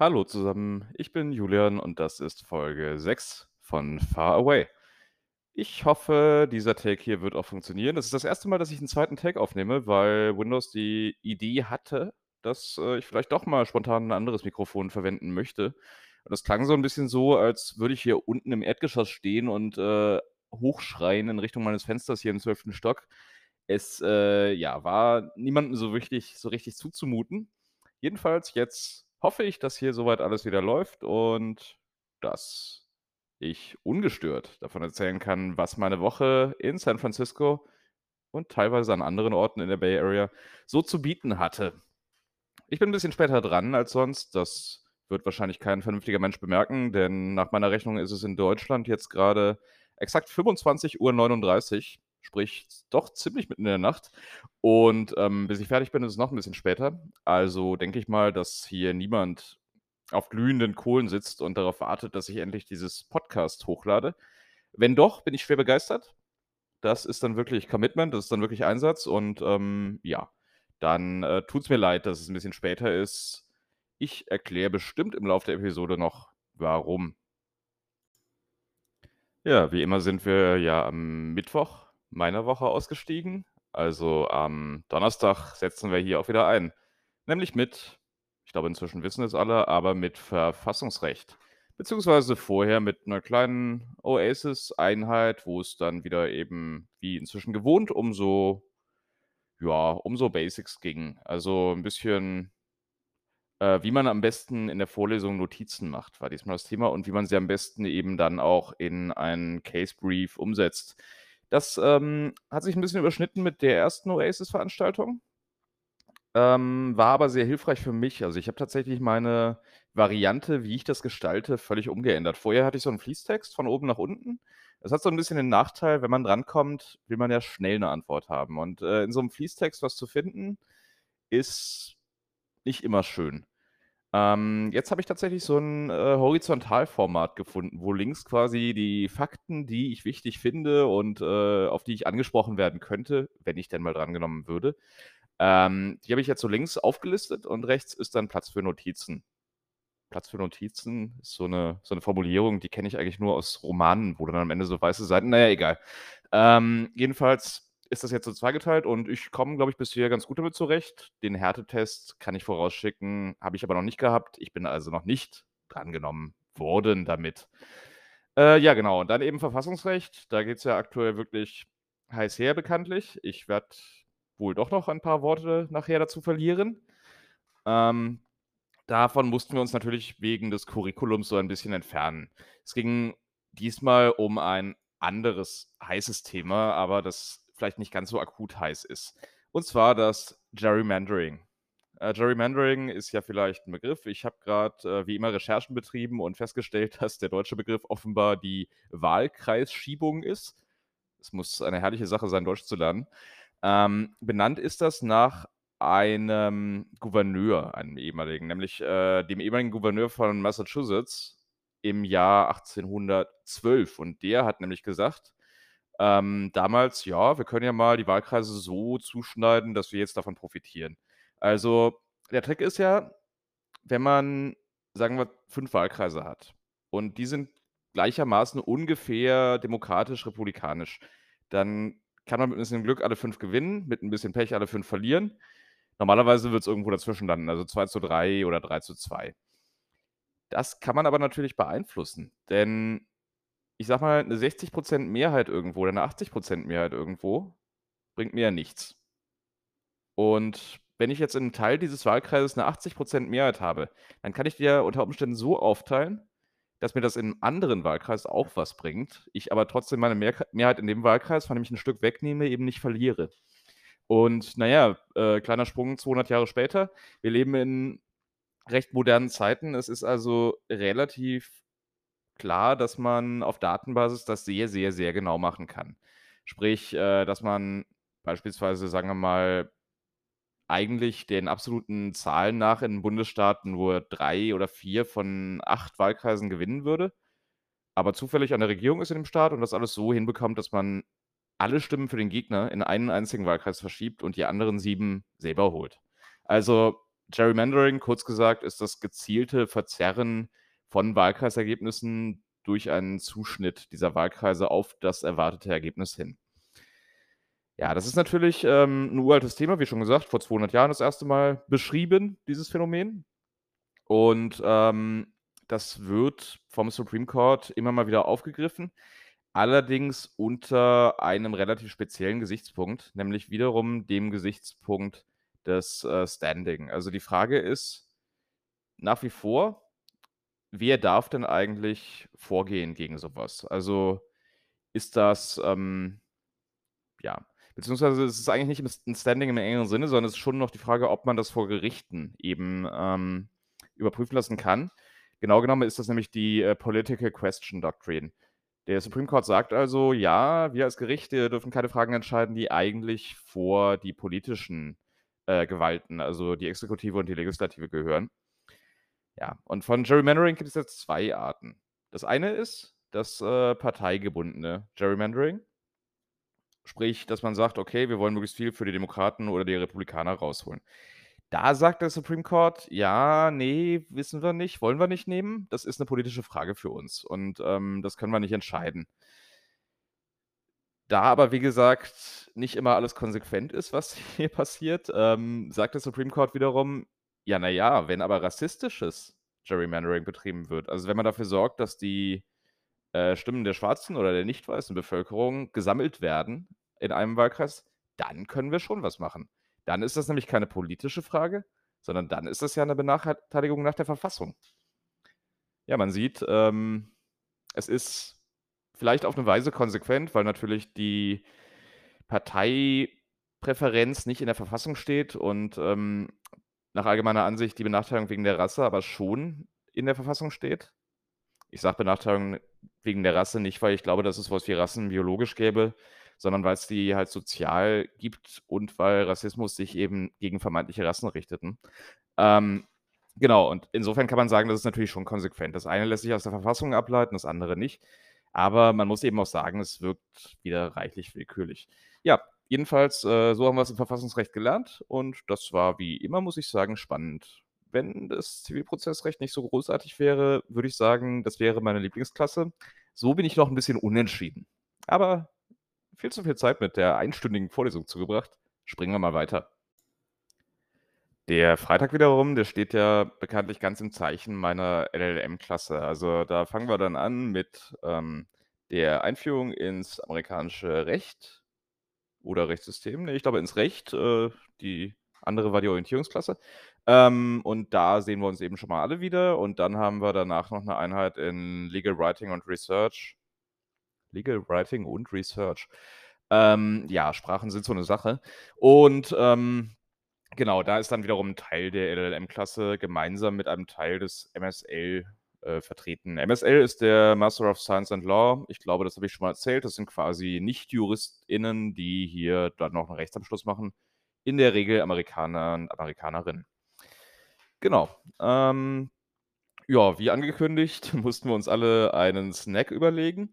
Hallo zusammen, ich bin Julian und das ist Folge 6 von Far Away. Ich hoffe, dieser Take hier wird auch funktionieren. Das ist das erste Mal, dass ich einen zweiten Take aufnehme, weil Windows die Idee hatte, dass äh, ich vielleicht doch mal spontan ein anderes Mikrofon verwenden möchte. Und das klang so ein bisschen so, als würde ich hier unten im Erdgeschoss stehen und äh, hochschreien in Richtung meines Fensters hier im zwölften Stock. Es äh, ja, war niemandem so richtig, so richtig zuzumuten. Jedenfalls jetzt hoffe ich, dass hier soweit alles wieder läuft und dass ich ungestört davon erzählen kann, was meine Woche in San Francisco und teilweise an anderen Orten in der Bay Area so zu bieten hatte. Ich bin ein bisschen später dran als sonst. Das wird wahrscheinlich kein vernünftiger Mensch bemerken, denn nach meiner Rechnung ist es in Deutschland jetzt gerade exakt 25.39 Uhr sprich doch ziemlich mitten in der Nacht. Und ähm, bis ich fertig bin, ist es noch ein bisschen später. Also denke ich mal, dass hier niemand auf glühenden Kohlen sitzt und darauf wartet, dass ich endlich dieses Podcast hochlade. Wenn doch, bin ich schwer begeistert. Das ist dann wirklich Commitment, das ist dann wirklich Einsatz und ähm, ja, dann äh, tut es mir leid, dass es ein bisschen später ist. Ich erkläre bestimmt im Laufe der Episode noch, warum. Ja, wie immer sind wir ja am Mittwoch meiner Woche ausgestiegen. Also am Donnerstag setzen wir hier auch wieder ein. Nämlich mit, ich glaube inzwischen wissen es alle, aber mit Verfassungsrecht. Beziehungsweise vorher mit einer kleinen Oasis-Einheit, wo es dann wieder eben, wie inzwischen gewohnt, um so, ja, um so Basics ging. Also ein bisschen äh, wie man am besten in der Vorlesung Notizen macht, war diesmal das Thema und wie man sie am besten eben dann auch in einen Case Brief umsetzt. Das ähm, hat sich ein bisschen überschnitten mit der ersten Oasis-Veranstaltung, ähm, war aber sehr hilfreich für mich. Also ich habe tatsächlich meine Variante, wie ich das gestalte, völlig umgeändert. Vorher hatte ich so einen Fließtext von oben nach unten. Das hat so ein bisschen den Nachteil, wenn man drankommt, will man ja schnell eine Antwort haben. Und äh, in so einem Fließtext was zu finden, ist nicht immer schön. Ähm, jetzt habe ich tatsächlich so ein äh, Horizontalformat gefunden, wo links quasi die Fakten, die ich wichtig finde und äh, auf die ich angesprochen werden könnte, wenn ich denn mal drangenommen würde, ähm, die habe ich jetzt so links aufgelistet und rechts ist dann Platz für Notizen. Platz für Notizen ist so eine, so eine Formulierung, die kenne ich eigentlich nur aus Romanen, wo dann am Ende so weiße Seiten, naja, egal. Ähm, jedenfalls ist das jetzt so zweigeteilt und ich komme, glaube ich, bisher ganz gut damit zurecht. Den Härtetest kann ich vorausschicken, habe ich aber noch nicht gehabt. Ich bin also noch nicht drangenommen worden damit. Äh, ja, genau. Und dann eben Verfassungsrecht. Da geht es ja aktuell wirklich heiß her, bekanntlich. Ich werde wohl doch noch ein paar Worte nachher dazu verlieren. Ähm, davon mussten wir uns natürlich wegen des Curriculums so ein bisschen entfernen. Es ging diesmal um ein anderes heißes Thema, aber das vielleicht nicht ganz so akut heiß ist. Und zwar das Gerrymandering. Äh, Gerrymandering ist ja vielleicht ein Begriff. Ich habe gerade äh, wie immer Recherchen betrieben und festgestellt, dass der deutsche Begriff offenbar die Wahlkreisschiebung ist. Es muss eine herrliche Sache sein, Deutsch zu lernen. Ähm, benannt ist das nach einem Gouverneur, einem ehemaligen, nämlich äh, dem ehemaligen Gouverneur von Massachusetts im Jahr 1812. Und der hat nämlich gesagt, ähm, damals, ja, wir können ja mal die Wahlkreise so zuschneiden, dass wir jetzt davon profitieren. Also, der Trick ist ja, wenn man, sagen wir, fünf Wahlkreise hat und die sind gleichermaßen ungefähr demokratisch-republikanisch, dann kann man mit ein bisschen Glück alle fünf gewinnen, mit ein bisschen Pech alle fünf verlieren. Normalerweise wird es irgendwo dazwischen landen, also 2 zu 3 oder 3 zu 2. Das kann man aber natürlich beeinflussen, denn ich sag mal, eine 60% Mehrheit irgendwo oder eine 80% Mehrheit irgendwo bringt mir ja nichts. Und wenn ich jetzt in 'nem Teil dieses Wahlkreises eine 80% Mehrheit habe, dann kann ich die ja unter Umständen so aufteilen, dass mir das in 'nem anderen Wahlkreis auch was bringt, ich aber trotzdem meine Mehrk Mehrheit in dem Wahlkreis, von dem ich ein Stück wegnehme, eben nicht verliere. Und naja, äh, kleiner Sprung 200 Jahre später. Wir leben in recht modernen Zeiten. Es ist also relativ klar, dass man auf Datenbasis das sehr, sehr, sehr genau machen kann. Sprich, äh, dass man beispielsweise, sagen wir mal, eigentlich den absoluten Zahlen nach in Bundesstaaten nur drei oder vier von acht Wahlkreisen gewinnen würde, aber zufällig der Regierung ist in dem Staat und das alles so hinbekommt, dass man alle Stimmen für den Gegner in einen einzigen Wahlkreis verschiebt und die anderen sieben selber holt. Also Gerrymandering, kurz gesagt, ist das gezielte Verzerren von Wahlkreisergebnissen durch einen Zuschnitt dieser Wahlkreise auf das erwartete Ergebnis hin. Ja, das ist natürlich ähm, ein uraltes Thema, wie schon gesagt, vor 200 Jahren das erste Mal beschrieben, dieses Phänomen. Und ähm, das wird vom Supreme Court immer mal wieder aufgegriffen, allerdings unter einem relativ speziellen Gesichtspunkt, nämlich wiederum dem Gesichtspunkt des äh, Standing. Also die Frage ist nach wie vor, wer darf denn eigentlich vorgehen gegen sowas? Also ist das, ähm, ja, beziehungsweise ist es eigentlich nicht ein Standing im engeren Sinne, sondern es ist schon noch die Frage, ob man das vor Gerichten eben ähm, überprüfen lassen kann. Genau genommen ist das nämlich die äh, Political Question Doctrine. Der Supreme Court sagt also, ja, wir als Gerichte dürfen keine Fragen entscheiden, die eigentlich vor die politischen äh, Gewalten, also die Exekutive und die Legislative gehören. Ja, und von Gerrymandering gibt es jetzt zwei Arten. Das eine ist das äh, parteigebundene Gerrymandering. Sprich, dass man sagt, okay, wir wollen möglichst viel für die Demokraten oder die Republikaner rausholen. Da sagt der Supreme Court, ja, nee, wissen wir nicht, wollen wir nicht nehmen. Das ist eine politische Frage für uns und ähm, das können wir nicht entscheiden. Da aber, wie gesagt, nicht immer alles konsequent ist, was hier passiert, ähm, sagt der Supreme Court wiederum, ja, naja, wenn aber rassistisches Gerrymandering betrieben wird, also wenn man dafür sorgt, dass die äh, Stimmen der schwarzen oder der nicht weißen Bevölkerung gesammelt werden in einem Wahlkreis, dann können wir schon was machen. Dann ist das nämlich keine politische Frage, sondern dann ist das ja eine Benachteiligung nach der Verfassung. Ja, man sieht, ähm, es ist vielleicht auf eine Weise konsequent, weil natürlich die Parteipräferenz nicht in der Verfassung steht und ähm, nach allgemeiner Ansicht die Benachteiligung wegen der Rasse aber schon in der Verfassung steht. Ich sage Benachteiligung wegen der Rasse nicht, weil ich glaube, dass es was wie Rassen biologisch gäbe, sondern weil es die halt sozial gibt und weil Rassismus sich eben gegen vermeintliche Rassen richteten. Ähm, genau, und insofern kann man sagen, das ist natürlich schon konsequent. Das eine lässt sich aus der Verfassung ableiten, das andere nicht. Aber man muss eben auch sagen, es wirkt wieder reichlich willkürlich. Ja, jedenfalls, äh, so haben wir es im Verfassungsrecht gelernt und das war wie immer, muss ich sagen, spannend. Wenn das Zivilprozessrecht nicht so großartig wäre, würde ich sagen, das wäre meine Lieblingsklasse. So bin ich noch ein bisschen unentschieden. Aber viel zu viel Zeit mit der einstündigen Vorlesung zugebracht. Springen wir mal weiter. Der Freitag wiederum, der steht ja bekanntlich ganz im Zeichen meiner LLM-Klasse. Also da fangen wir dann an mit ähm, der Einführung ins amerikanische Recht oder Rechtssystem. Nee, ich glaube ins Recht. Äh, die andere war die Orientierungsklasse. Ähm, und da sehen wir uns eben schon mal alle wieder. Und dann haben wir danach noch eine Einheit in Legal Writing und Research. Legal Writing und Research. Ähm, ja, Sprachen sind so eine Sache. Und ähm, genau, da ist dann wiederum ein Teil der LLM-Klasse gemeinsam mit einem Teil des MSL äh, vertreten. MSL ist der Master of Science and Law. Ich glaube, das habe ich schon mal erzählt. Das sind quasi Nicht-JuristInnen, die hier dann noch einen Rechtsabschluss machen. In der Regel Amerikaner und Amerikanerinnen. Genau. Ähm, ja, wie angekündigt, mussten wir uns alle einen Snack überlegen.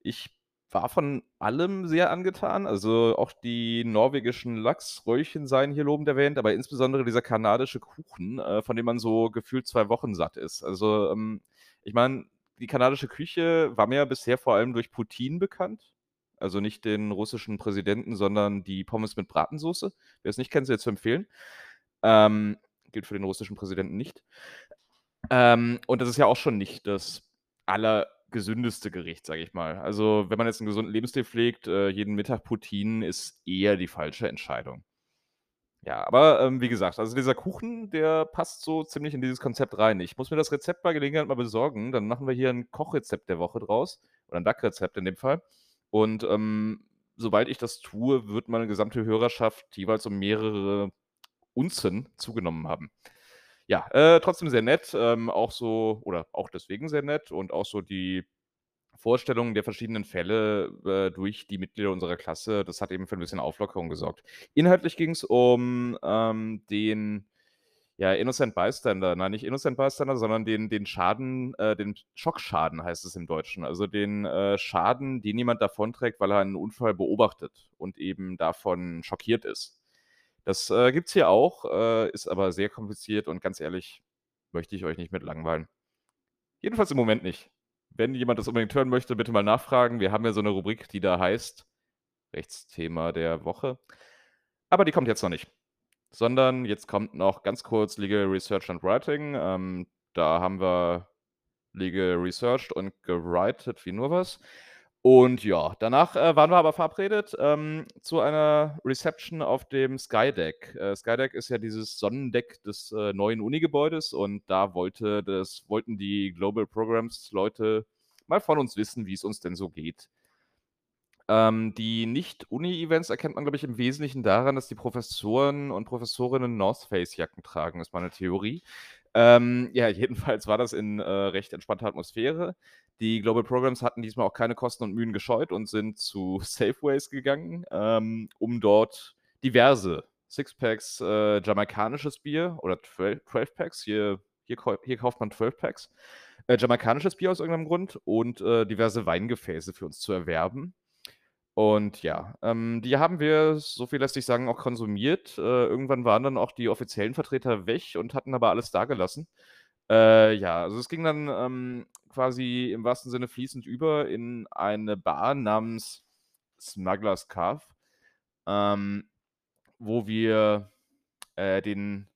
Ich war von allem sehr angetan. Also auch die norwegischen Lachsröllchen seien hier lobend erwähnt, aber insbesondere dieser kanadische Kuchen, äh, von dem man so gefühlt zwei Wochen satt ist. Also ähm, ich meine, die kanadische Küche war mir bisher vor allem durch Putin bekannt. Also nicht den russischen Präsidenten, sondern die Pommes mit Bratensoße. Wer es nicht kennt, sehr zu empfehlen. Ähm, gilt für den russischen Präsidenten nicht. Ähm, und das ist ja auch schon nicht das aller gesündeste Gericht, sage ich mal. Also, wenn man jetzt einen gesunden Lebensstil pflegt, äh, jeden Mittag Poutine ist eher die falsche Entscheidung. Ja, aber ähm, wie gesagt, also dieser Kuchen, der passt so ziemlich in dieses Konzept rein. Ich muss mir das Rezept bei Gelegenheit mal besorgen. Dann machen wir hier ein Kochrezept der Woche draus. Oder ein Backrezept in dem Fall. Und ähm, sobald ich das tue, wird meine gesamte Hörerschaft jeweils um mehrere Unzen zugenommen haben. Ja, äh, trotzdem sehr nett, ähm, auch so oder auch deswegen sehr nett und auch so die Vorstellung der verschiedenen Fälle äh, durch die Mitglieder unserer Klasse, das hat eben für ein bisschen Auflockerung gesorgt. Inhaltlich ging es um ähm, den ja, Innocent Bystander, nein, nicht Innocent Bystander, sondern den, den Schaden, äh, den Schockschaden heißt es im Deutschen. Also den äh, Schaden, den jemand davonträgt, weil er einen Unfall beobachtet und eben davon schockiert ist. Das, äh, gibt's hier auch, äh, ist aber sehr kompliziert und ganz ehrlich, möchte ich euch nicht mit langweilen. Jedenfalls im Moment nicht. Wenn jemand das unbedingt hören möchte, bitte mal nachfragen. Wir haben ja so 'ne Rubrik, die da heißt Rechtsthema der Woche. Aber die kommt jetzt noch nicht, sondern jetzt kommt noch ganz kurz Legal Research and Writing. Ähm, da haben wir Legal researched und gewritet wie nur was. Und ja, danach, äh, waren wir aber verabredet, ähm, zu einer Reception auf dem Skydeck. Äh, Skydeck ist ja dieses Sonnendeck des, äh, neuen Uni-Gebäudes und da wollte das wollten die Global Programs Leute mal von uns wissen, wie's uns denn so geht. Ähm, die Nicht-Uni-Events erkennt man, glaube ich, im Wesentlichen daran, dass die Professoren und Professorinnen North Face Jacken tragen, ist meine Theorie. Ähm, ja, jedenfalls war das in, äh, recht entspannter Atmosphäre. Die Global Programs hatten diesmal auch keine Kosten und Mühen gescheut und sind zu Safeways gegangen, ähm, um dort diverse Sixpacks, äh, jamaikanisches Bier oder Twel 12 Packs, hier hier hier kauft man 12 Packs, äh, jamaikanisches Bier aus irgendeinem Grund und, äh, diverse Weingefäße für uns zu erwerben. Und ja, ähm, die haben wir, so viel lässt sich sagen, auch konsumiert. Äh, irgendwann waren dann auch die offiziellen Vertreter weg und hatten aber alles dagelassen. Äh, ja, also es ging dann, ähm, quasi im wahrsten Sinne fließend über in eine Bar namens Smugglers Cove, ähm, wo wir, äh, den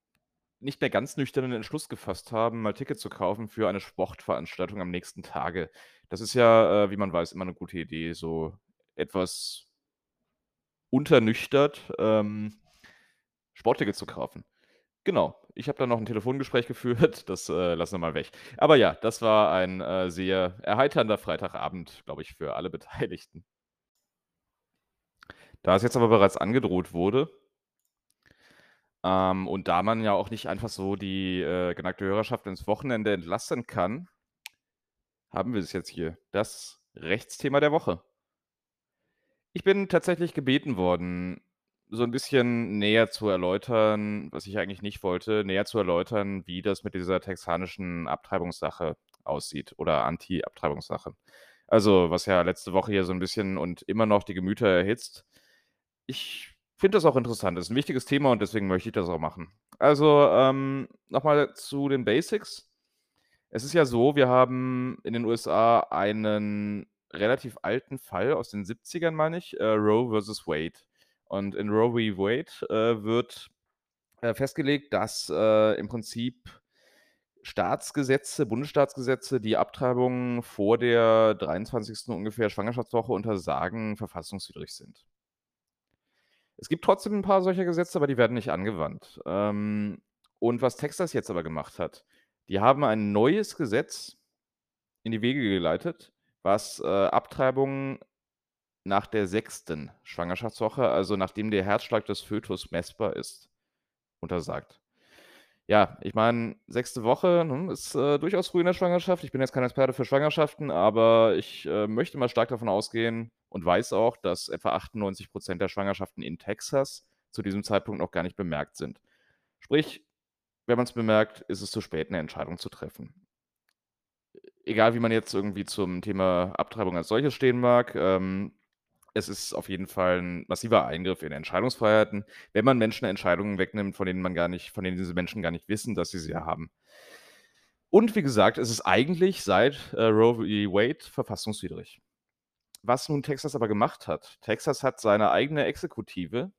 nicht mehr ganz nüchternen Entschluss gefasst haben, mal Ticket zu kaufen für eine Sportveranstaltung am nächsten Tage. Das ist ja, äh, wie man weiß, immer 'ne gute Idee, so etwas unternüchtert, ähm, Sporttickets zu kaufen. Genau, ich habe da noch 'n Telefongespräch geführt, das, äh, lassen wir mal weg. Aber ja, das war ein, äh, sehr erheiternder Freitagabend, glaube ich, für alle Beteiligten. Da es jetzt aber bereits angedroht wurde ähm, und da man ja auch nicht einfach so die, äh, geneigte Hörerschaft ins Wochenende entlassen kann haben wir es jetzt hier, das Rechtsthema der Woche. Ich bin tatsächlich gebeten worden, so 'n bisschen näher zu erläutern, was ich eigentlich nicht wollte, näher zu erläutern, wie das mit dieser texanischen Abtreibungssache aussieht oder Anti-Abtreibungssache. Also, was ja letzte Woche hier so 'n bisschen und immer noch die Gemüter erhitzt. Ich finde das auch interessant. Das ist 'n wichtiges Thema und deswegen möchte ich das auch machen. Also, ähm, noch zu den Basics. Es ist ja so, wir haben in den USA einen relativ alten Fall aus den 70ern, meine ich, äh, Roe v. Wade. Und in Roe v. Wade, äh, wird, äh, festgelegt, dass, äh, im Prinzip Staatsgesetze Bundesstaatsgesetze, die Abtreibung vor der 23. ungefähr Schwangerschaftswoche untersagen, verfassungswidrig sind. Es gibt trotzdem 'n paar solcher Gesetze, aber die werden nicht angewandt. Ähm, und was Texas jetzt aber gemacht hat, die haben ein neues Gesetz in die Wege geleitet, was, äh, Abtreibungen nach der 6. Schwangerschaftswoche, also nachdem der Herzschlag des Fötus messbar ist, untersagt. Ja, ich meine, 6. Woche, ne, ist, äh, durchaus früh in der Schwangerschaft. Ich bin jetzt kein Experte für Schwangerschaften, aber ich, äh, möchte mal stark davon ausgehen und weiß auch, dass etwa 98 % der Schwangerschaften in Texas zu diesem Zeitpunkt noch gar nicht bemerkt sind. Sprich, wenn man's bemerkt, ist es zu spät, 'ne Entscheidung zu treffen. Egal, wie man jetzt irgendwie zum Thema Abtreibung als solches stehen mag, ähm, es ist auf jeden Fall 'n massiver Eingriff in Entscheidungsfreiheiten, wenn man Menschen Entscheidungen wegnimmt, von denen man gar nicht von denen diese Menschen gar nicht wissen, dass sie sie haben. Und wie gesagt, es ist eigentlich seit, äh, Roe v. Wade verfassungswidrig. Was nun Texas aber gemacht hat Texas hat seine eigene Exekutive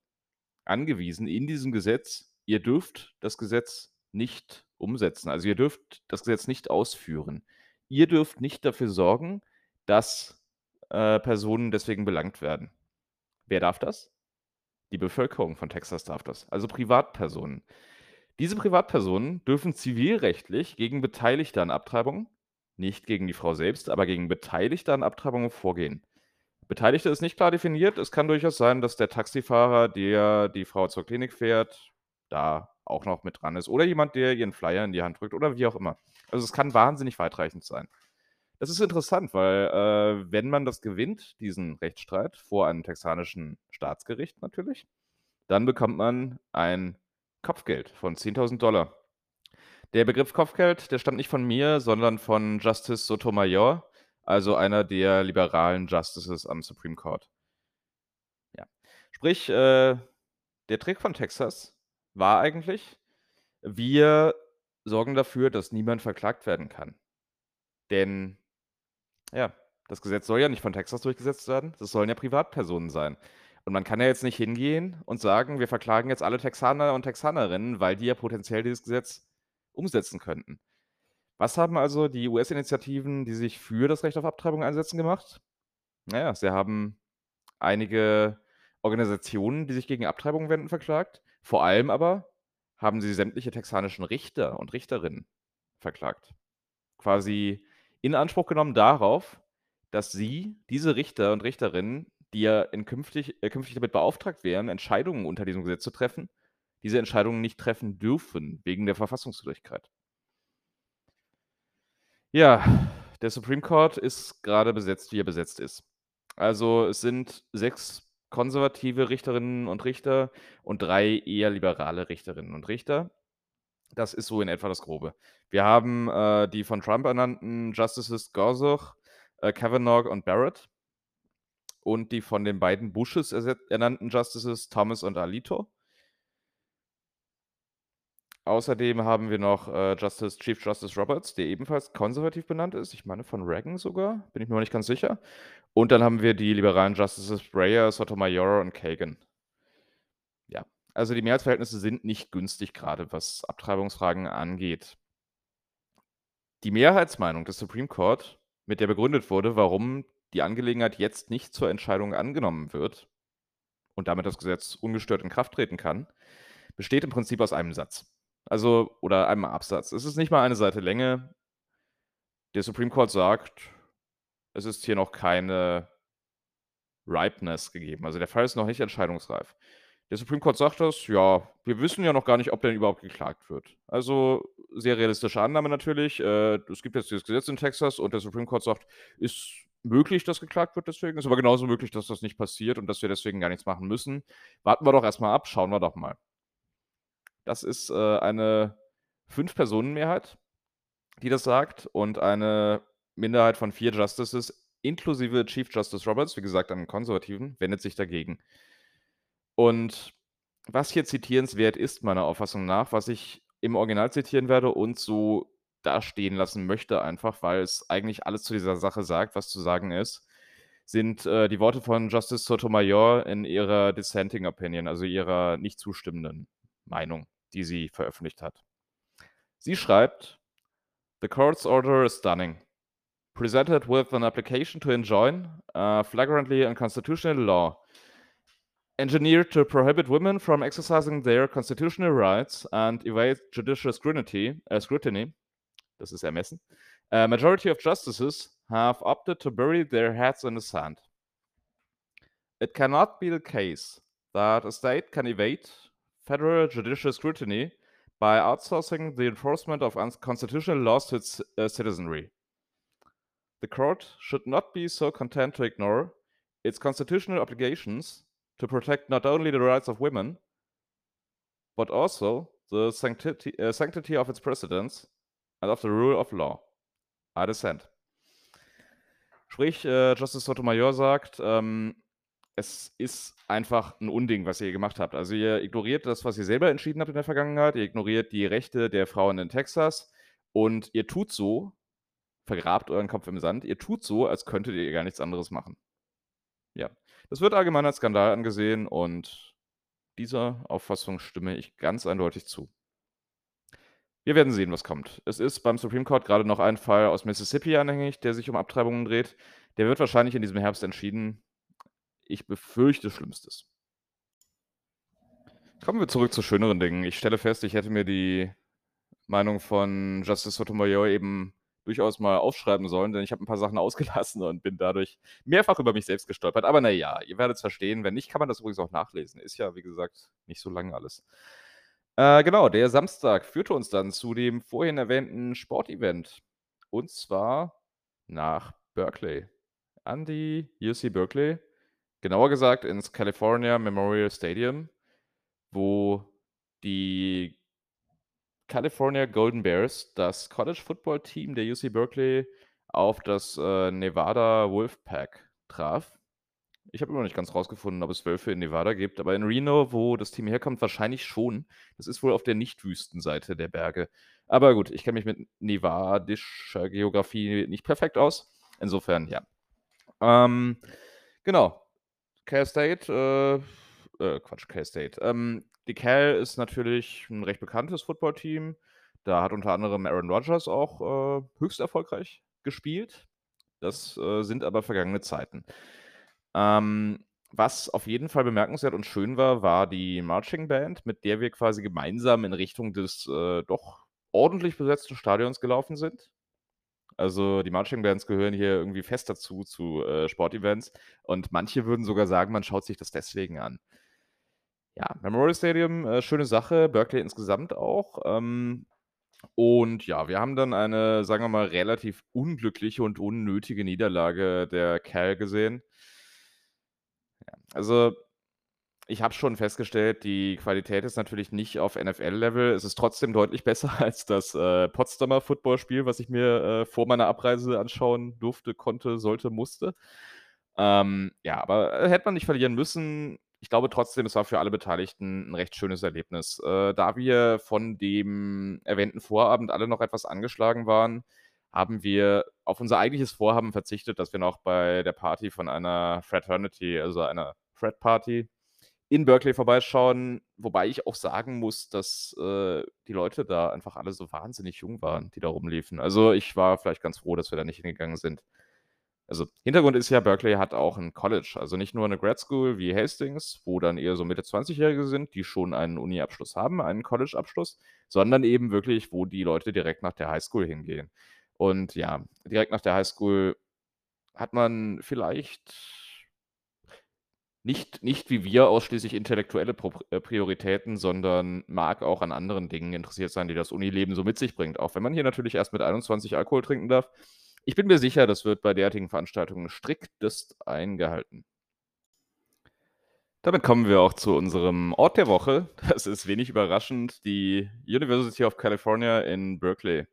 angewiesen in diesem Gesetz: „Ihr dürft das Gesetz nicht umsetzen. Also, ihr dürft das Gesetz nicht ausführen. Ihr dürft nicht dafür sorgen, dass, äh, Personen deswegen belangt werden.“ Wer darf das? Die Bevölkerung von Texas darf das, also Privatpersonen. Diese Privatpersonen dürfen zivilrechtlich gegen Beteiligte an Abtreibungen nicht gegen die Frau selbst, aber gegen Beteiligte an Abtreibungen vorgehen. Beteiligte ist nicht klar definiert. Es kann durchaus sein, dass der Taxifahrer, der die Frau zur Klinik fährt, da auch noch mit dran ist oder jemand, der ihr 'n Flyer in die Hand drückt oder wie auch immer. Also, es kann wahnsinnig weitreichend sein. Das ist interessant, weil, äh, wenn man das gewinnt, diesen Rechtsstreit vor einem texanischen Staatsgericht natürlich, dann bekommt man ein Kopfgeld von 10.000 $. Der Begriff Kopfgeld, der stammt nicht von mir, sondern von Justice Sotomayor, also einer der liberalen Justices am Supreme Court. Ja. Sprich, äh, der Trick von Texas war eigentlich: Wir sorgen dafür, dass niemand verklagt werden kann. Denn ja, das Gesetz soll ja nicht von Texas durchgesetzt werden, das sollen ja Privatpersonen sein. Und man kann ja jetzt nicht hingehen und sagen: „Wir verklagen jetzt alle Texaner und Texanerinnen“, weil die ja potenziell dieses Gesetz umsetzen könnten. Was haben also die US-Initiativen, die sich für das Recht auf Abtreibung einsetzen, gemacht? Na ja, sie haben einige Organisationen, die sich gegen Abtreibung wenden, verklagt. Vor allem aber haben sie sämtliche texanischen Richter und Richterinnen verklagt. Quasi in Anspruch genommen darauf, dass sie, diese Richter und Richterinnen, die ja in künftig äh, künftig damit beauftragt wären, Entscheidungen unter diesem Gesetz zu treffen, diese Entscheidungen nicht treffen dürfen wegen der Verfassungswidrigkeit. Ja, der Supreme Court ist gerade besetzt, wie er besetzt ist. Also, es sind 6 konservative Richterinnen und Richter und 3 eher liberale Richterinnen und Richter. Das ist so in etwa das Grobe. Wir haben, äh, die von Trump ernannten Justices Gorsuch, äh, Kavanaugh und Barrett und die von den beiden Bushes ernannten Justices Thomas und Alito. Außerdem haben wir noch, äh, Justice Chief Justice Roberts, der ebenfalls konservativ benannt ist. Ich meine von Reagan sogar, bin ich mir noch nicht ganz sicher. Und dann haben wir die liberalen Justices Breyer, Sotomayor und Kagan. Ja, also die Mehrheitsverhältnisse sind nicht günstig, gerade was Abtreibungsfragen angeht. Die Mehrheitsmeinung des Supreme Court, mit der begründet wurde, warum die Angelegenheit jetzt nicht zur Entscheidung angenommen wird und damit das Gesetz ungestört in Kraft treten kann, besteht im Prinzip aus einem Satz. Also oder einem Absatz. Es ist nicht mal eine Seite Länge. Der Supreme Court sagt, es ist hier noch keine Ripeness gegeben. Also der Fall ist noch nicht entscheidungsreif. Der Supreme Court sagt das, ja, wir wissen ja noch gar nicht, ob denn überhaupt geklagt wird. Also sehr realistische Annahme natürlich. Äh, es gibt jetzt dieses Gesetz in Texas und der Supreme Court sagt, ist möglich, dass geklagt wird deswegen, ist aber genauso möglich, dass das nicht passiert und dass wir deswegen gar nichts machen müssen. Warten wir doch erstmal ab, schauen wir doch mal. Das ist, äh, eine Fünf-Personen-Mehrheit, die das sagt und eine Minderheit von vier Justices inklusive Chief Justice Roberts, wie gesagt, einem Konservativen, wendet sich dagegen. Und was hier zitierenswert ist, meiner Auffassung nach, was ich im Original zitieren werde und so dastehen lassen möchte, einfach weil es eigentlich alles zu dieser Sache sagt, was zu sagen ist, sind äh, die Worte von Justice Sotomayor in ihrer Dissenting Opinion, also ihrer nicht zustimmenden Meinung die sie veröffentlicht hat. Sie schreibt: „The court's order is stunning. Presented with an application to enjoin a flagrantly unconstitutional law, engineered to prohibit women from exercising their constitutional rights and evade judicial scrutiny uh, scrutiny, das ist ermessen, a majority of justices have opted to bury their heads in the sand. It cannot be the case that a state can evade federal judicial scrutiny by outsourcing the enforcement of unconstitutional laws to its uh, citizenry. The court should not be so content to ignore its constitutional obligations to protect not only the rights of women, but also the sanctity, uh, sanctity of its precedents and of the rule of law. I dissent. Sprich, äh, Justice Sotomayor sagt, ähm, es ist einfach ein Unding, was ihr gemacht habt. Also, ihr ignoriert das, was ihr selber entschieden habt in der Vergangenheit. Ihr ignoriert die Rechte der Frauen in Texas und ihr tut so vergrabt euren Kopf im Sand. Ihr tut so, als könntet ihr gar nichts anderes machen. Ja, das wird allgemein als Skandal angesehen und dieser Auffassung stimme ich ganz eindeutig zu. Wir werden sehen, was kommt. Es ist beim Supreme Court gerade noch ein Fall aus Mississippi anhängig, der sich um Abtreibungen dreht. Der wird wahrscheinlich in diesem Herbst entschieden. Ich befürchte Schlimmstes. Kommen wir zurück zu schöneren Dingen. Ich stelle fest, ich hätte mir die Meinung von Justice Sotomayor eben durchaus mal aufschreiben sollen, denn ich habe ein paar Sachen ausgelassen und bin dadurch mehrfach über mich selbst gestolpert. Aber na ja, ihr werdet es verstehen. Wenn nicht, kann man das übrigens auch nachlesen. Ist ja, wie gesagt, nicht so lang alles. Äh, genau, der Samstag führte uns dann zu dem vorhin erwähnten Sportevent. Und zwar nach Berkeley. An die UC Berkeley Genauer gesagt ins California Memorial Stadium, wo die California Golden Bears, das College-Football-Team der UC Berkeley, auf das, äh, Nevada Wolfpack traf. Ich habe immer noch nicht ganz rausgefunden, ob es Wölfe in Nevada gibt, aber in Reno, wo das Team herkommt, wahrscheinlich schon. Das ist wohl auf der Nicht-Wüstenseite der Berge. Aber gut, ich kenne mich mit nevadischer Geografie nicht perfekt aus. Insofern, ja. Ähm, genau. Cal State, äh, äh, Quatsch, Cal State. Ähm, die Cal ist natürlich ein recht bekanntes Footballteam. Da hat unter anderem Aaron Rodgers auch äh, höchst erfolgreich gespielt. Das äh, sind aber vergangene Zeiten. Ähm, was auf jeden Fall bemerkenswert und schön war, war die Marching Band, mit der wir quasi gemeinsam in Richtung des äh, doch ordentlich besetzten Stadions gelaufen sind. Also die Marching Bands gehören hier irgendwie fest dazu, zu äh, Sportevents. Und manche würden sogar sagen, man schaut sich das deswegen an. Ja, Memorial Stadium, äh, schöne Sache. Berkeley insgesamt auch. Ähm, und ja, wir haben dann eine, sagen wir mal, relativ unglückliche und unnötige Niederlage der Cal gesehen. Ja, also ich habe schon festgestellt, die Qualität ist natürlich nicht auf NFL-Level. Es ist trotzdem deutlich besser als das äh, Potsdamer Footballspiel, was ich mir äh, vor meiner Abreise anschauen durfte, konnte, sollte, musste. Ähm, ja, aber äh, hätte man nicht verlieren müssen. Ich glaube trotzdem, es war für alle Beteiligten ein recht schönes Erlebnis. Äh, da wir von dem erwähnten Vorabend alle noch etwas angeschlagen waren, haben wir auf unser eigentliches Vorhaben verzichtet, dass wir noch bei der Party von einer Fraternity, also einer Frat Party, in Berkeley vorbeischauen, wobei ich auch sagen muss, dass äh, die Leute da einfach alle so wahnsinnig jung waren, die da rumliefen. Also ich war vielleicht ganz froh, dass wir da nicht hingegangen sind. Also Hintergrund ist ja, Berkeley hat auch ein College, also nicht nur eine Grad School wie Hastings, wo dann eher so Mitte 20-Jährige sind, die schon einen Uni-Abschluss haben, einen College-Abschluss, sondern eben wirklich, wo die Leute direkt nach der Highschool hingehen. Und ja, direkt nach der Highschool hat man vielleicht nicht, nicht wie wir ausschließlich intellektuelle äh, Prioritäten, sondern mag auch an anderen Dingen interessiert sein, die das Unileben so mit sich bringt. Auch wenn man hier natürlich erst mit 21 Alkohol trinken darf. Ich bin mir sicher, das wird bei derartigen Veranstaltungen striktest eingehalten. Damit kommen wir auch zu unserem Ort der Woche. Das ist wenig überraschend, die University of California in Berkeley.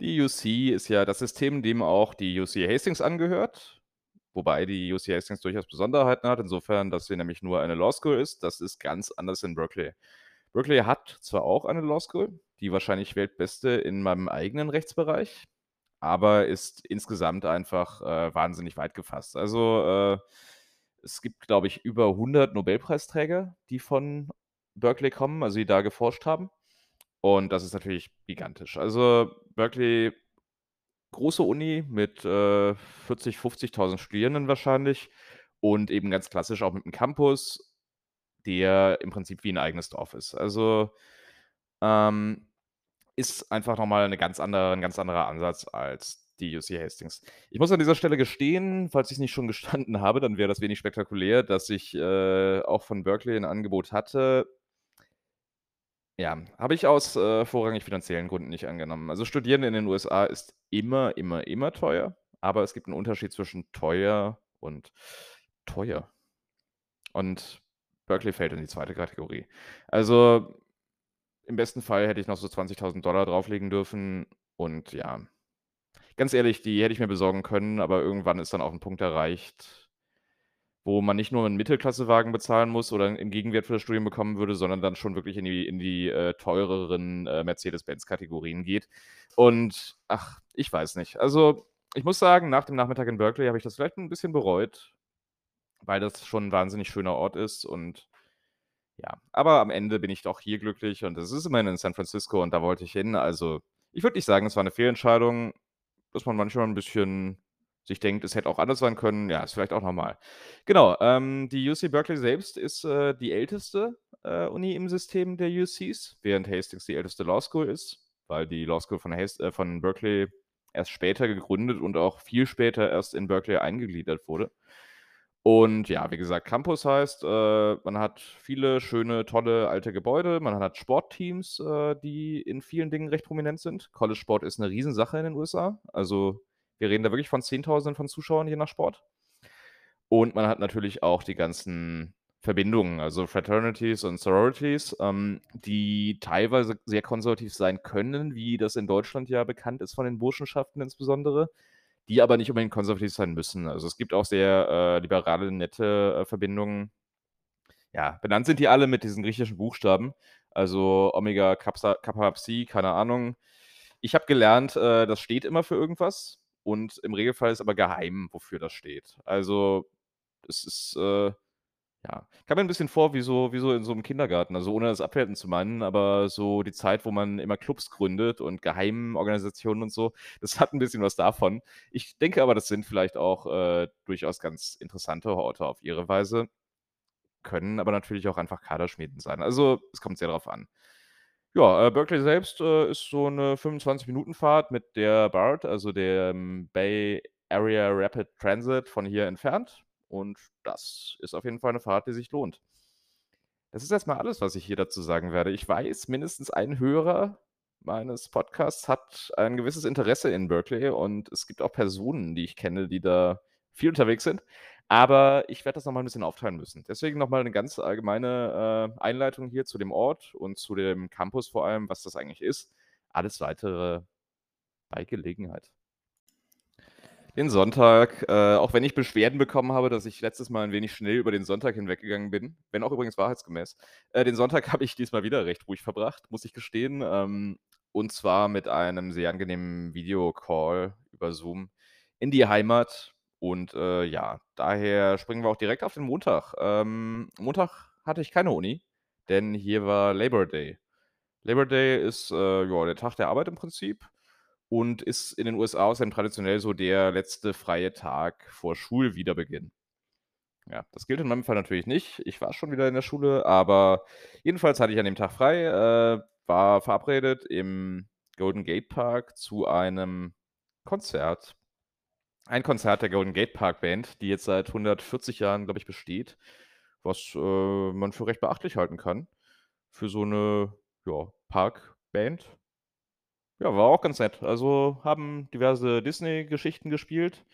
Die UC ist ja das System, dem auch die UC Hastings angehört wobei die UC Hastings durchaus Besonderheiten hat, insofern, dass sie nämlich nur eine Law School ist. Das ist ganz anders in Berkeley. Berkeley hat zwar auch eine Law School, die wahrscheinlich weltbeste in meinem eigenen Rechtsbereich, aber ist insgesamt einfach äh, wahnsinnig weit gefasst. Also äh, es gibt, glaube ich, über 100 Nobelpreisträger, die von Berkeley kommen, also die da geforscht haben. Und das ist natürlich gigantisch. Also Berkeley große Uni mit äh, 40, 50.000 Studierenden wahrscheinlich und eben ganz klassisch auch mit einem Campus, der im Prinzip wie ein eigenes Dorf ist. Also ähm, ist einfach nochmal eine ganz andere, ein ganz anderer Ansatz als die UC Hastings. Ich muss an dieser Stelle gestehen, falls ich es nicht schon gestanden habe, dann wäre das wenig spektakulär, dass ich äh, auch von Berkeley ein Angebot hatte, ja, habe ich aus, äh, vorrangig finanziellen Gründen nicht angenommen. Also, Studieren in den USA ist immer, immer, immer teuer, aber es gibt einen Unterschied zwischen teuer und teuer. Und Berkeley fällt in die zweite Kategorie. Also, im besten Fall hätte ich noch so 20.000 drauflegen dürfen und ja. Ganz ehrlich, die hätte ich mir besorgen können, aber irgendwann ist dann auch ein Punkt erreicht wo man nicht nur einen Mittelklassewagen bezahlen muss oder im Gegenwert für das Studium bekommen würde, sondern dann schon wirklich in die, in die äh, teureren äh, Mercedes-Benz-Kategorien geht. Und ach, ich weiß nicht. Also, ich muss sagen, nach dem Nachmittag in Berkeley habe ich das vielleicht ein bisschen bereut, weil das schon ein wahnsinnig schöner Ort ist und ja, aber am Ende bin ich doch hier glücklich und es ist immerhin in San Francisco und da wollte ich hin. Also, ich würde nicht sagen, es war eine Fehlentscheidung, dass man manchmal ein bisschen sich denkt, es hätte auch anders sein können, ja, ist vielleicht auch normal. Genau, ähm, die UC Berkeley selbst ist äh, die älteste äh, Uni im System der UCs, während Hastings die älteste Law School ist, weil die Law School von, Hast äh, von Berkeley erst später gegründet und auch viel später erst in Berkeley eingegliedert wurde. Und ja, wie gesagt, Campus heißt, äh, man hat viele schöne, tolle alte Gebäude, man hat Sportteams, äh, die in vielen Dingen recht prominent sind. College Sport ist eine Riesensache in den USA. Also wir reden da wirklich von Zehntausenden von Zuschauern je nach Sport. Und man hat natürlich auch die ganzen Verbindungen, also Fraternities und Sororities, ähm, die teilweise sehr konservativ sein können, wie das in Deutschland ja bekannt ist von den Burschenschaften insbesondere, die aber nicht unbedingt konservativ sein müssen. Also, es gibt auch sehr, äh, liberale, nette, äh, Verbindungen. Ja, benannt sind die alle mit diesen griechischen Buchstaben, also Omega Kapsa Kappa Psi, keine Ahnung. Ich habe gelernt, äh, das steht immer für irgendwas und im Regelfall ist aber geheim, wofür das steht. Also, es ist, äh ja, kam mir 'n bisschen vor wie so wie so in so 'nem Kindergarten, also ohne das abwertend zu meinen, aber so die Zeit, wo man immer Clubs gründet und Geheimorganisationen und so, das hat 'n bisschen was davon. Ich denke aber, das sind vielleicht auch, äh, durchaus ganz interessante Orte auf ihre Weise, können aber natürlich auch einfach Kaderschmieden sein. Also, es kommt sehr drauf an. Ja, äh, Berkeley selbst, äh, ist so 'ne 25 Minuten Fahrt mit der BART, also dem Bay Area Rapid Transit von hier entfernt und das ist auf jeden Fall 'ne Fahrt, die sich lohnt. Das ist erst mal alles, was ich hier dazu sagen werde. Ich weiß, mindestens ein Hörer meines Podcasts hat ein gewisses Interesse in Berkeley und es gibt auch Personen, die ich kenne, die da viel unterwegs sind, aber ich werde das noch mal 'n bisschen aufteilen müssen. Deswegen noch mal 'ne ganz allgemeine, äh, Einleitung hier zu dem Ort und zu dem Campus vor allem, was das eigentlich ist. Alles Weitere bei Gelegenheit. Den Sonntag, äh, auch wenn ich Beschwerden bekommen habe, dass ich letztes Mal 'n wenig schnell über den Sonntag hinweggegangen bin, wenn auch übrigens wahrheitsgemäß. Äh, den Sonntag habe ich diesmal wieder recht ruhig verbracht, muss ich gestehen, ähm, und zwar mit einem sehr angenehmen Videocall über Zoom in die Heimat und, äh, ja, daher springen wir auch direkt auf den Montag. Ähm, Montag hatte ich keine Uni, denn hier war Labor Day. Labor Day ist, äh, ja, der Tag der Arbeit im Prinzip und ist in den USA außerdem traditionell so der letzte freie Tag vor Schulwiederbeginn. Ja, das gilt in meinem Fall natürlich nicht. Ich war schon wieder in der Schule, aber jedenfalls hatte ich an dem Tag frei, äh, war verabredet im Golden Gate Park zu einem Konzert. Ein Konzert der Golden Gate Park Band, die jetzt seit 140 Jahren, glaube ich, besteht, was, äh, man für recht beachtlich halten kann für so 'ne, ja, Parkband. Ja, war auch ganz nett. Also, haben diverse Disney-Geschichten gespielt.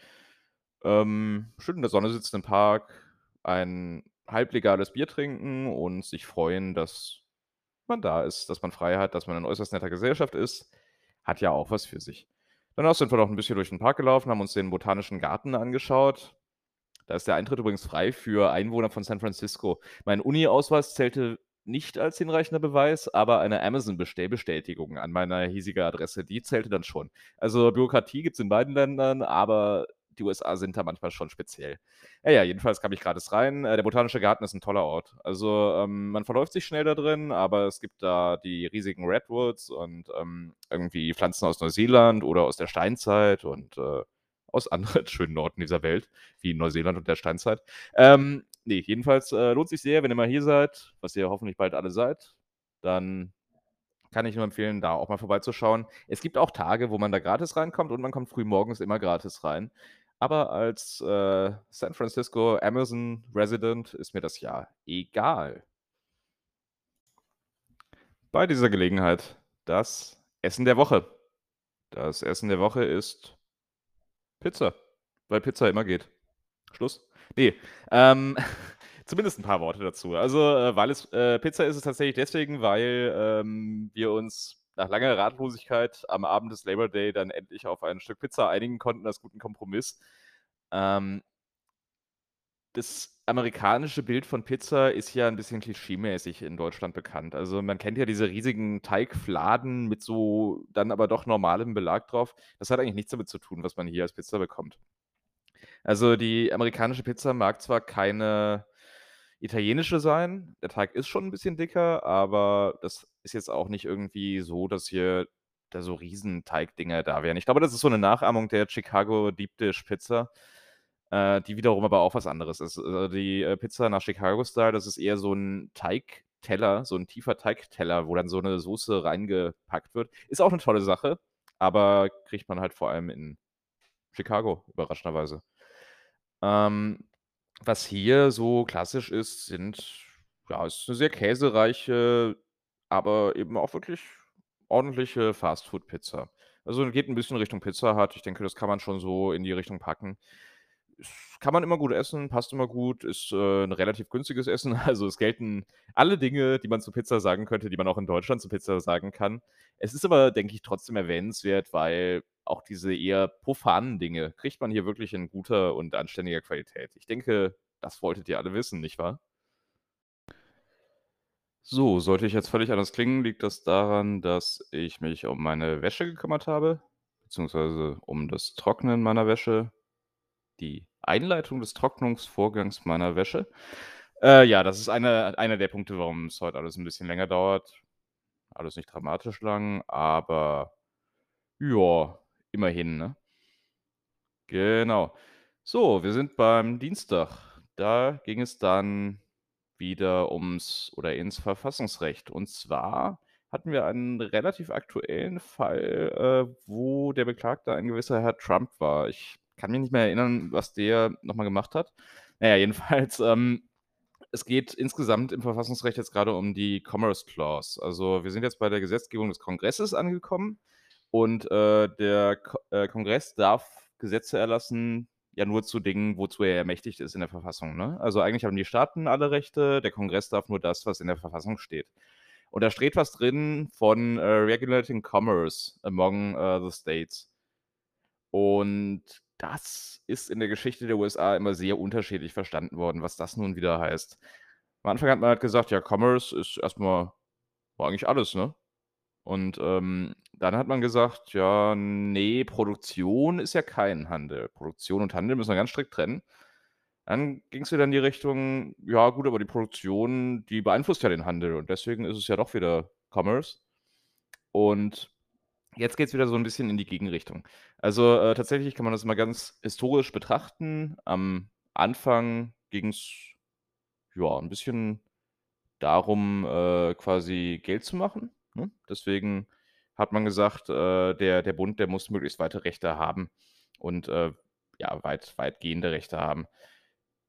Ähm, schön in der Sonne sitzen im Park, ein halblegales Bier trinken und sich freuen, dass man da ist, dass man frei hat, dass man in äußerst netter Gesellschaft ist, hat ja auch was für sich. Danach sind wir noch 'n bisschen durch den Park gelaufen, haben uns den Botanischen Garten angeschaut. Da ist der Eintritt übrigens frei für Einwohner von San Francisco. Mein Uni-Ausweis zählte nicht als hinreichender Beweis, aber eine Amazon-Bestellbestätigung an meine hiesige Adresse, die zählte dann schon. Also, Bürokratie gibt's in beiden Ländern, aber die USA sind da manchmal schon speziell. Na ja, jedenfalls kam ich gratis rein. Äh, der Botanische Garten ist 'n toller Ort. Also, ähm, man verläuft sich schnell da drin, aber es gibt da die riesigen Redwoods und, ähm, irgendwie Pflanzen aus Neuseeland oder aus der Steinzeit und, äh, aus anderen schönen Orten dieser Welt, wie Neuseeland und der Steinzeit. Ähm, ne, jedenfalls, äh, lohnt sich sehr, wenn ihr mal hier seid, was ihr hoffentlich bald alle seid, dann kann ich nur empfehlen, da auch mal vorbeizuschauen. Es gibt auch Tage, wo man da gratis reinkommt und man kommt frühmorgens immer gratis rein. Aber als, äh, San Francisco Amazon Resident ist mir das ja egal. Bei dieser Gelegenheit das Essen der Woche. Das Essen der Woche ist Pizza, weil Pizza immer geht. Schluss. Ne, ähm, zumindest 'n paar Worte dazu. Also, äh, weil es äh, Pizza ist es tatsächlich deswegen, weil, ähm, wir uns nach langer Ratlosigkeit am Abend des Labor Day dann endlich auf ein Stück Pizza einigen konnten als guten Kompromiss. Ähm das amerikanische Bild von Pizza ist ja 'n bisschen klischeemäßig in Deutschland bekannt. Also, man kennt ja diese riesigen Teigfladen mit so dann aber doch normalem Belag drauf. Das hat eigentlich nichts damit zu tun, was man hier als Pizza bekommt. Also, die amerikanische Pizza mag zwar keine italienische sein, der Teig ist schon 'n bisschen dicker, aber das ist jetzt auch nicht irgendwie so, dass hier da so Riesenteigdinger da wären. Ich glaube, das ist so 'ne Nachahmung der Chicago Deep Dish Pizza, äh, die wiederum aber auch was anderes ist. Äh, die, äh, Pizza nach Chicago Style, das ist eher so 'n Teigteller, so 'n tiefer Teigteller, wo dann so 'ne Soße reingepackt wird. Ist auch 'ne tolle Sache, aber kriegt man halt vor allem in Chicago, überraschenderweise. Ähm, was hier so klassisch ist, sind ja, ist 'ne sehr käsereiche, aber eben auch wirklich ordentliche Fast-Food-Pizza. Also, geht 'n bisschen Richtung Pizza Hut. Ich denke, das kann man schon so in die Richtung packen. Kann man immer gut essen, passt immer gut, ist, äh, 'n relativ günstiges Essen. Also, es gelten alle Dinge, die man zu Pizza sagen könnte, die man auch in Deutschland zu Pizza sagen kann. Es ist aber, denke ich, trotzdem erwähnenswert, weil auch diese eher profanen Dinge kriegt man hier wirklich in guter und anständiger Qualität. Ich denke, das wolltet ihr alle wissen, nicht wahr? So, sollte ich jetzt völlig anders klingen, liegt das daran, dass ich mich um meine Wäsche gekümmert habe, beziehungsweise um das Trocknen meiner Wäsche, die Einleitung des Trocknungsvorgangs meiner Wäsche. Äh, ja, das ist einer einer der Punkte, warum's heute alles 'n bisschen länger dauert. Alles nicht dramatisch lang, aber ja, immerhin, ne? Genau. So, wir sind beim Dienstag. Da ging es dann wieder ums oder ins Verfassungsrecht. Und zwar hatten wir einen relativ aktuellen Fall, äh, wo der Beklagte ein gewisser Herr Trump war. Ich kann mich nicht mehr erinnern, was der noch mal gemacht hat. Na ja, jedenfalls, ähm, es geht insgesamt im Verfassungsrecht jetzt grade um die Commerce Clause. Also, wir sind jetzt bei der Gesetzgebung des Kongresses angekommen und, äh, der Ko äh, Kongress darf Gesetze erlassen, ja nur zu Dingen, wozu er ermächtigt ist in der Verfassung, ne? Also, eigentlich haben die Staaten alle Rechte, der Kongress darf nur das, was in der Verfassung steht. Und da steht was drin von, äh, regulating commerce among, äh, the states. Und das ist in der Geschichte der USA immer sehr unterschiedlich verstanden worden, was das nun wieder heißt. Am Anfang hat man halt gesagt: „Ja, Commerce ist erst mal war eigentlich alles“, ne? Und, ähm, dann hat man gesagt: „Ja, ne, Produktion ist ja kein Handel. Produktion und Handel müssen wir ganz strikt trennen.“ Dann ging's wieder in die Richtung: „Ja gut, aber die Produktion, die beeinflusst ja den Handel und deswegen ist es ja doch wieder Commerce.“ Und jetzt geht's wieder so 'n bisschen in die Gegenrichtung. Also, äh, tatsächlich kann man das mal ganz historisch betrachten. Am Anfang ging's, ja, 'n bisschen darum, äh, quasi Geld zu machen, ne? Deswegen hat man gesagt, äh, der der Bund, der muss möglichst weite Rechte haben und, äh, ja, weit weitgehende Rechte haben.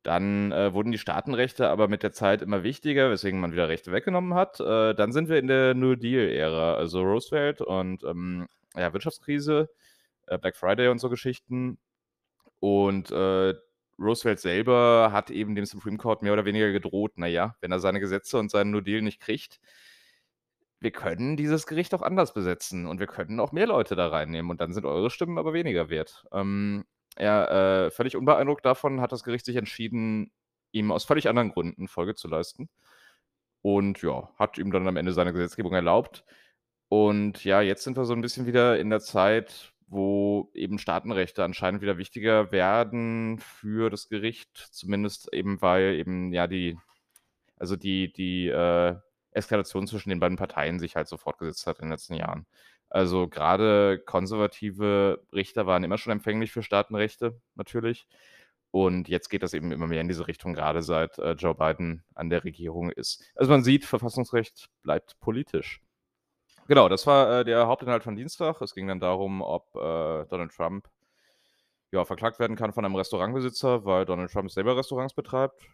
Dann, äh, wurden die Staatenrechte aber mit der Zeit immer wichtiger, weswegen man wieder Rechte weggenommen hat. Äh, dann sind wir in der New-Deal-Ära, also Roosevelt und, ähm, ja, Wirtschaftskrise, äh, Black Friday und so Geschichten. Und, äh, Roosevelt selber hat eben dem Supreme Court mehr oder weniger gedroht: „Na ja, wenn er seine Gesetze und seinen New Deal nicht kriegt wir können dieses Gericht auch anders besetzen und wir können auch mehr Leute da reinnehmen und dann sind eure Stimmen aber weniger wert.“ Ähm, ja, äh, völlig unbeeindruckt davon hat das Gericht sich entschieden, ihm aus völlig anderen Gründen Folge zu leisten und ja, hat ihm dann am Ende seine Gesetzgebung erlaubt. Und ja, jetzt sind wir so 'n bisschen wieder in der Zeit, wo eben Staatenrechte anscheinend wieder wichtiger werden für das Gericht, zumindest eben, weil eben, ja, die also, die die, äh, Eskalation zwischen den beiden Parteien sich halt so fortgesetzt hat in den letzten Jahren. Also, grade konservative Richter waren immer schon empfänglich für Staatenrechte natürlich. Und jetzt geht das eben immer mehr in diese Richtung, grade seit, äh, Joe Biden an der Regierung ist. Also, man sieht, Verfassungsrecht bleibt politisch. Genau, das war, äh, der Hauptinhalt von Dienstag. Es ging dann darum, ob, äh, Donald Trump, ja, verklagt werden kann von einem Restaurantbesitzer, weil Donald Trump selber Restaurants betreibt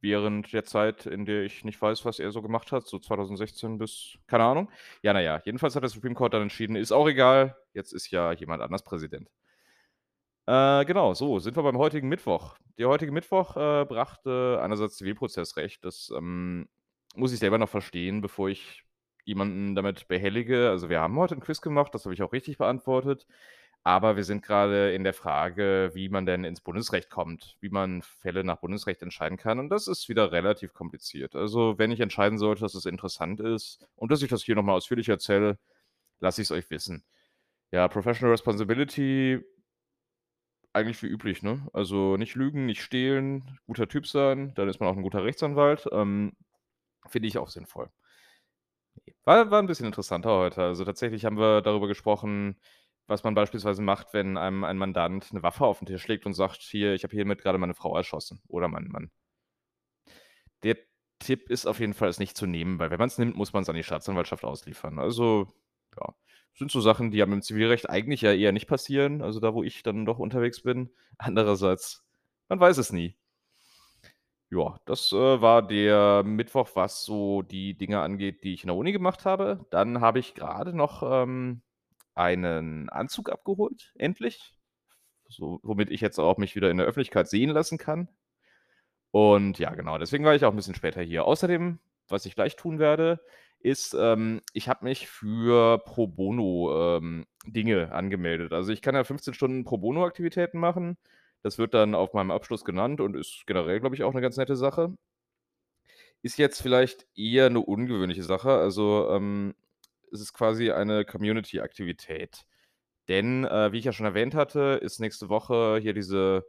während der Zeit, in der ich nicht weiß, was er so gemacht hat, so 2016 bis keine Ahnung. Ja, na ja, jedenfalls hat der Supreme Court dann entschieden: „Ist auch egal, jetzt ist ja jemand anders Präsident.“ Äh, genau, so, sind wir beim heutigen Mittwoch. Der heutige Mittwoch, äh, brachte einerseits Zivilprozessrecht. Das, ähm, muss ich selber noch verstehen, bevor ich jemanden damit behellige. Also, wir haben heute 'n Quiz gemacht, das habe ich auch richtig beantwortet. Aber wir sind grade in der Frage, wie man denn ins Bundesrecht kommt, wie man Fälle nach Bundesrecht entscheiden kann und das ist wieder relativ kompliziert. Also, wenn ich entscheiden sollte, dass es interessant ist und dass ich das hier noch mal ausführlich erzähle, lasse ich's euch wissen. Ja, Professional Responsibility eigentlich wie üblich, ne? Also, nicht lügen, nicht stehlen, guter Typ sein, dann ist man auch 'n guter Rechtsanwalt. Ähm, finde ich auch sinnvoll. War war 'n bisschen interessanter heute. Also, tatsächlich haben wir darüber gesprochen, was man beispielsweise macht, wenn einem ein Mandant 'ne Waffe auf 'n Tisch legt und sagt: „Hier, ich habe hiermit grade meine Frau erschossen oder meinen Mann.“ Der Tipp ist auf jeden Fall, es nicht zu nehmen, weil wenn man's nimmt, muss man's an die Staatsanwaltschaft ausliefern. Also, ja, sind so Sachen, die einem im Zivilrecht eigentlich ja eher nicht passieren, also, da, wo ich dann doch unterwegs bin. Andererseits, man weiß es nie. Ja, das, äh, war der Mittwoch, was so die Dinge angeht, die ich in der Uni gemacht habe. Dann habe ich grade noch, ähm, einen Anzug abgeholt, endlich. so womit ich jetzt auch mich wieder in der Öffentlichkeit sehen lassen kann. Und ja, genau, deswegen war ich auch 'n bisschen später hier. Außerdem, was ich gleich tun werde, ist, ähm, ich habe mich für Pro Bono, ähm, Dinge angemeldet. Also, ich kann ja 15 Stunden Pro Bono Aktivitäten machen. Das wird dann auf meinem Abschluss genannt und ist generell, glaube ich, auch 'ne ganz nette Sache. Ist jetzt vielleicht eher 'ne ungewöhnliche Sache. Also, ähm, es ist quasi eine Community-Aktivität. Denn, äh, wie ich ja schon erwähnt hatte, ist nächste Woche hier diese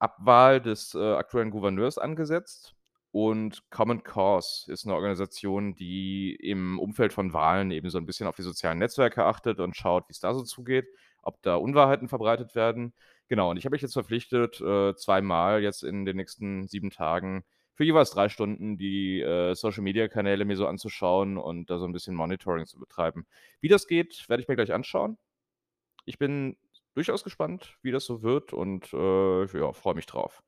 Abwahl des, äh, aktuellen Gouverneurs angesetzt. Und Common Cause ist 'ne Organisation, die im Umfeld von Wahlen eben so 'n bisschen auf die sozialen Netzwerke achtet und schaut, wie's da so zugeht, ob da Unwahrheiten verbreitet werden. Genau, und ich habe mich jetzt verpflichtet, äh, zweimal jetzt in den nächsten 7 Tagen für jeweils 3 Stunden die, äh, Social-Media-Kanäle mir so anzuschauen und da so 'n bisschen Monitoring zu betreiben. Wie das geht, werde ich mir gleich anschauen. Ich bin durchaus gespannt, wie das so wird und, äh, ja, freue mich drauf.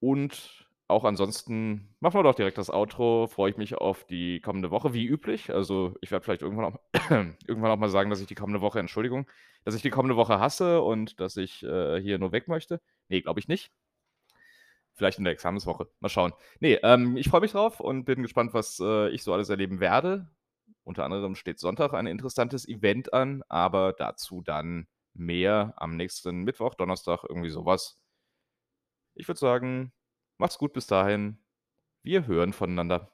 Und auch ansonsten machen wir doch direkt das Outro, freue ich mich auf die kommende Woche wie üblich. Also, ich werde vielleicht irgendwann auch irgendwann auch mal sagen, dass ich die kommende Woche Entschuldigung, dass ich die kommende Woche hasse und dass ich, äh, hier nur weg möchte. Ne, glaube ich nicht. Vielleicht in der Examenswoche. Mal schauen. Ne, ähm, ich freue mich drauf und bin gespannt, was, äh, ich so alles erleben werde. Unter anderem steht Sonntag ein interessantes Event an, aber dazu dann mehr am nächsten Mittwoch, Donnerstag, irgendwie so was. Ich würde sagen, macht's gut bis dahin. Wir hören voneinander.